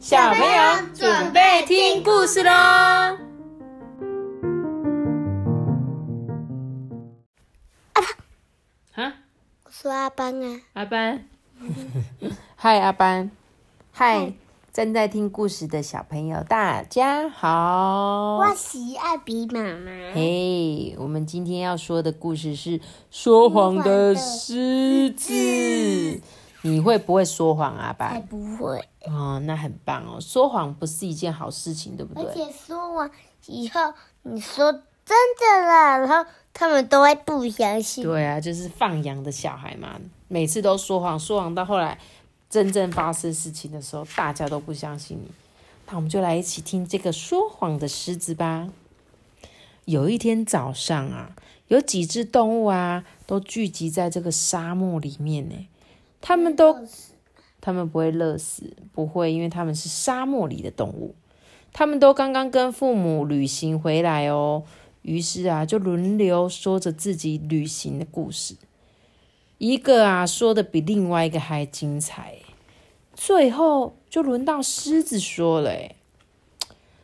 小朋友准备听故事喽！啊，我说阿班啊，阿班，嗨，阿班，嗨，正在听故事的小朋友，大家好。我喜爱比妈妈。嘿，我们今天要说的故事是说谎的狮子。你会不会说谎啊，爸？才不会。哦，那很棒哦。说谎不是一件好事情，对不对？而且说谎以后，你说真的啦，然后他们都会不相信。对啊，就是放羊的小孩嘛，每次都说谎，说谎到后来真正发生事情的时候，大家都不相信你。那我们就来一起听这个说谎的狮子吧。有一天早上啊，有几只动物啊，都聚集在这个沙漠里面呢。他们都，他们不会热死，不会，因为他们是沙漠里的动物。他们都刚刚跟父母旅行回来哦，于是啊，就轮流说着自己旅行的故事。一个啊，说的比另外一个还精彩。最后就轮到狮子说了，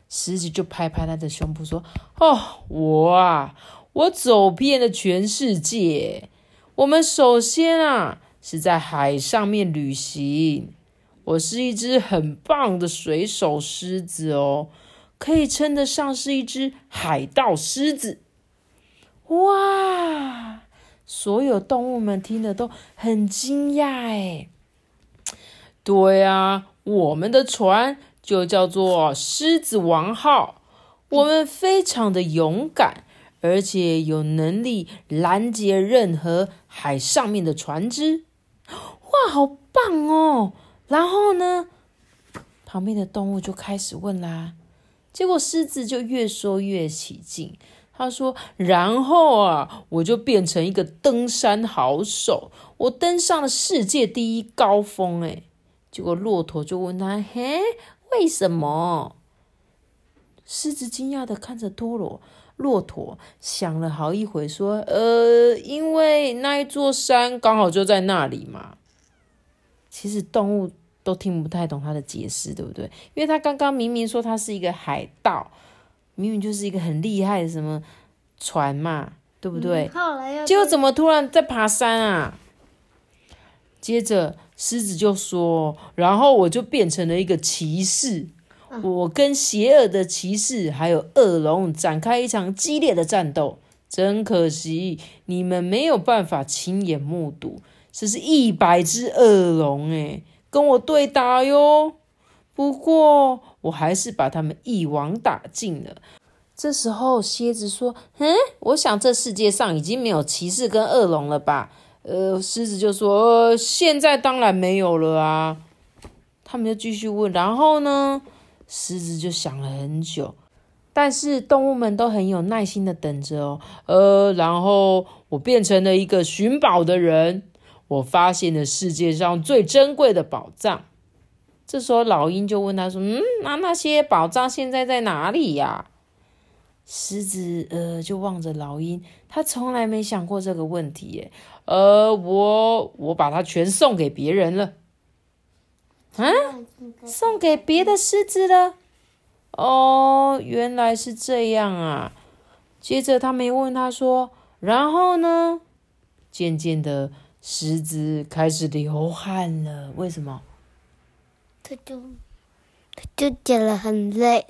狮子就拍拍他的胸脯说：“哦，我啊，我走遍了全世界。我们首先啊。”是在海上面旅行，我是一只很棒的水手狮子哦，可以称得上是一只海盗狮子。哇！所有动物们听得都很惊讶哎。对啊，我们的船就叫做狮子王号，我们非常的勇敢，而且有能力拦截任何海上面的船只。哇，好棒哦！然后呢，旁边的动物就开始问啦。结果狮子就越说越起劲，他说：“然后啊，我就变成一个登山好手，我登上了世界第一高峰。”哎，结果骆驼就问他：“嘿，为什么？”狮子惊讶的看着多罗，骆驼想了好一会，说：“呃，因为那一座山刚好就在那里嘛。”其实动物都听不太懂他的解释，对不对？因为他刚刚明明说他是一个海盗，明明就是一个很厉害的什么船嘛，对不对？结果怎么突然在爬山啊？接着狮子就说：“然后我就变成了一个骑士，我跟邪恶的骑士还有恶龙展开一场激烈的战斗。真可惜，你们没有办法亲眼目睹。”这是一百只恶龙诶，跟我对打哟。不过我还是把他们一网打尽了。这时候蝎子说：“嗯，我想这世界上已经没有骑士跟恶龙了吧？”呃，狮子就说：“呃现在当然没有了啊。”他们就继续问，然后呢？狮子就想了很久，但是动物们都很有耐心的等着哦。呃，然后我变成了一个寻宝的人。我发现了世界上最珍贵的宝藏。这时候，老鹰就问他说：“嗯，那那些宝藏现在在哪里呀？”狮子呃，就望着老鹰，他从来没想过这个问题耶。呃，我我把它全送给别人了。啊，送给别的狮子了？哦，原来是这样啊。接着，他没问他说：“然后呢？”渐渐的。狮子开始流汗了，为什么？他就他就觉得很累。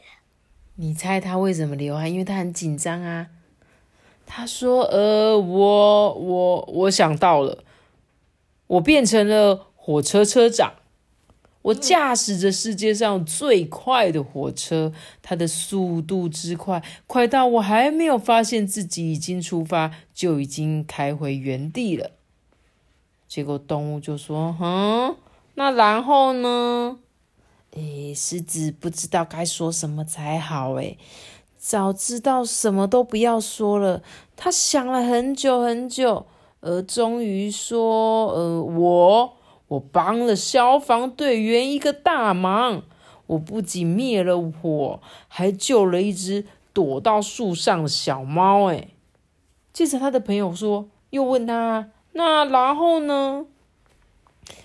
你猜他为什么流汗？因为他很紧张啊。他说：“呃，我我我想到了，我变成了火车车长，我驾驶着世界上最快的火车，它的速度之快，快到我还没有发现自己已经出发，就已经开回原地了。”结果动物就说：“哼，那然后呢？诶，狮子不知道该说什么才好。诶，早知道什么都不要说了。他想了很久很久，而终于说：呃，我我帮了消防队员一个大忙。我不仅灭了火，还救了一只躲到树上的小猫。诶，接着他的朋友说，又问他。”那然后呢？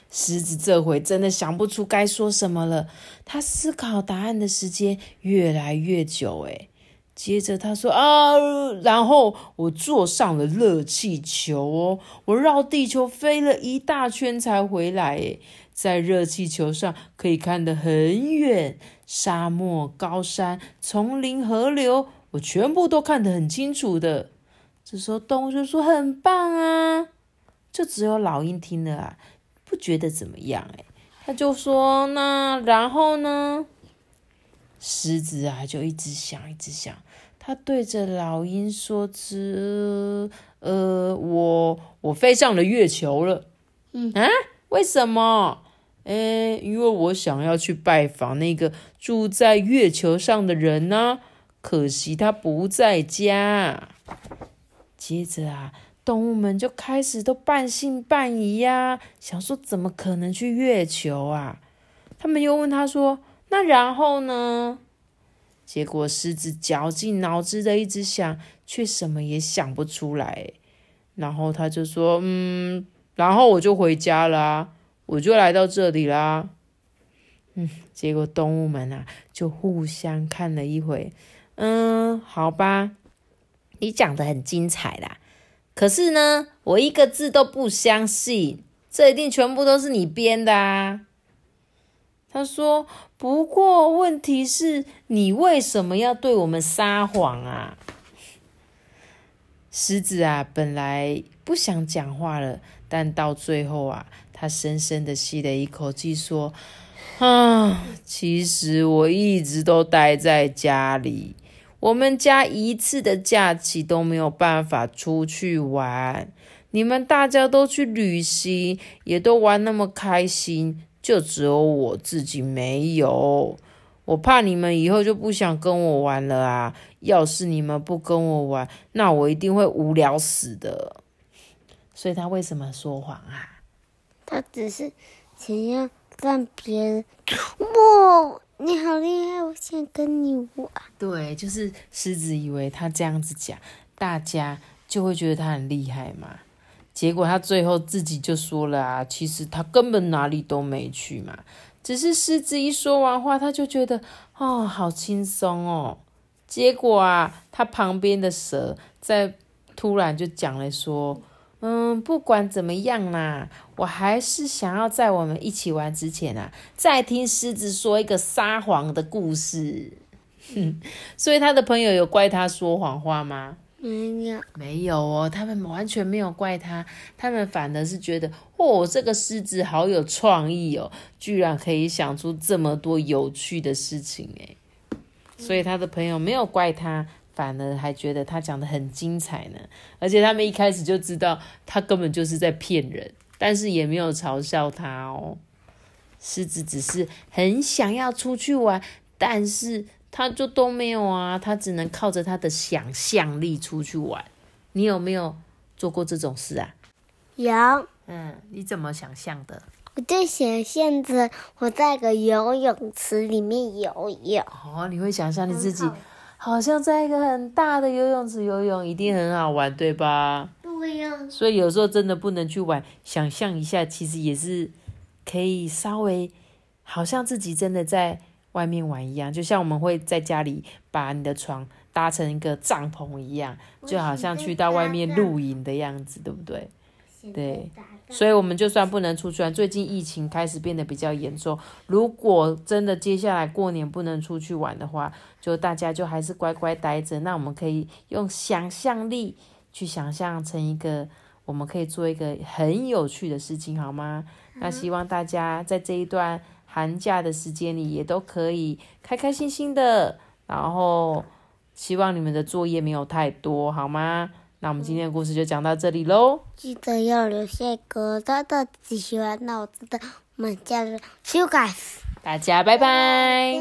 狮子这回真的想不出该说什么了，他思考答案的时间越来越久。诶接着他说啊，然后我坐上了热气球哦，我绕地球飞了一大圈才回来。诶在热气球上可以看得很远，沙漠、高山、丛林、河流，我全部都看得很清楚的。这时候动物就说很棒啊，就只有老鹰听了啊。不觉得怎么样哎，他就说那然后呢？狮子啊就一直想一直想，他对着老鹰说：“之呃，我我飞上了月球了。”嗯啊，为什么？哎，因为我想要去拜访那个住在月球上的人呢，可惜他不在家。接着啊。动物们就开始都半信半疑呀，想说怎么可能去月球啊？他们又问他说：“那然后呢？”结果狮子绞尽脑汁的一直想，却什么也想不出来。然后他就说：“嗯，然后我就回家啦，我就来到这里啦。”嗯，结果动物们啊就互相看了一回。嗯，好吧，你讲的很精彩啦。可是呢，我一个字都不相信，这一定全部都是你编的啊！他说：“不过问题是，你为什么要对我们撒谎啊？”狮子啊，本来不想讲话了，但到最后啊，他深深的吸了一口气，说：“啊，其实我一直都待在家里。”我们家一次的假期都没有办法出去玩，你们大家都去旅行，也都玩那么开心，就只有我自己没有。我怕你们以后就不想跟我玩了啊！要是你们不跟我玩，那我一定会无聊死的。所以他为什么说谎啊？他只是想要让别人哇。你好厉害，我想跟你玩。对，就是狮子以为他这样子讲，大家就会觉得他很厉害嘛。结果他最后自己就说了啊，其实他根本哪里都没去嘛。只是狮子一说完话，他就觉得哦，好轻松哦。结果啊，他旁边的蛇在突然就讲了说。嗯，不管怎么样啦，我还是想要在我们一起玩之前啊，再听狮子说一个撒谎的故事。哼所以他的朋友有怪他说谎话吗？没有，没有哦，他们完全没有怪他，他们反而是觉得，哦，这个狮子好有创意哦，居然可以想出这么多有趣的事情诶。所以他的朋友没有怪他。反而还觉得他讲的很精彩呢，而且他们一开始就知道他根本就是在骗人，但是也没有嘲笑他哦。狮子只是很想要出去玩，但是他就都没有啊，他只能靠着他的想象力出去玩。你有没有做过这种事啊？有。嗯，你怎么想象的？我就想象着我在个游泳池里面游泳。哦，你会想象你自己。好像在一个很大的游泳池游泳，一定很好玩，对吧？对呀。所以有时候真的不能去玩，想象一下，其实也是可以稍微好像自己真的在外面玩一样，就像我们会在家里把你的床搭成一个帐篷一样，就好像去到外面露营的样子，对不对？对。所以，我们就算不能出去玩，最近疫情开始变得比较严重。如果真的接下来过年不能出去玩的话，就大家就还是乖乖待着。那我们可以用想象力去想象成一个，我们可以做一个很有趣的事情，好吗？那希望大家在这一段寒假的时间里，也都可以开开心心的。然后，希望你们的作业没有太多，好吗？那我们今天的故事就讲到这里喽。记得要留下一个大大喜欢脑子的，我们家人修改。大家拜拜。